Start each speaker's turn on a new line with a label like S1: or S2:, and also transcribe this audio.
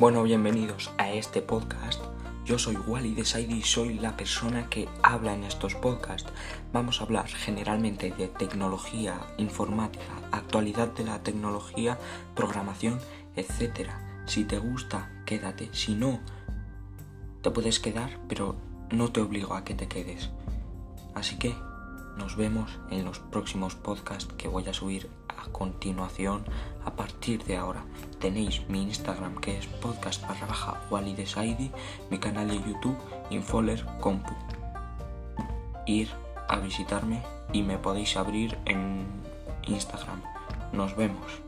S1: Bueno, bienvenidos a este podcast. Yo soy Wally de y soy la persona que habla en estos podcasts. Vamos a hablar generalmente de tecnología, informática, actualidad de la tecnología, programación, etc. Si te gusta, quédate. Si no, te puedes quedar, pero no te obligo a que te quedes. Así que nos vemos en los próximos podcasts que voy a subir a continuación a partir de ahora. Tenéis mi Instagram que es podcast barra baja mi canal de YouTube Infoler Compu. Ir a visitarme y me podéis abrir en Instagram. Nos vemos.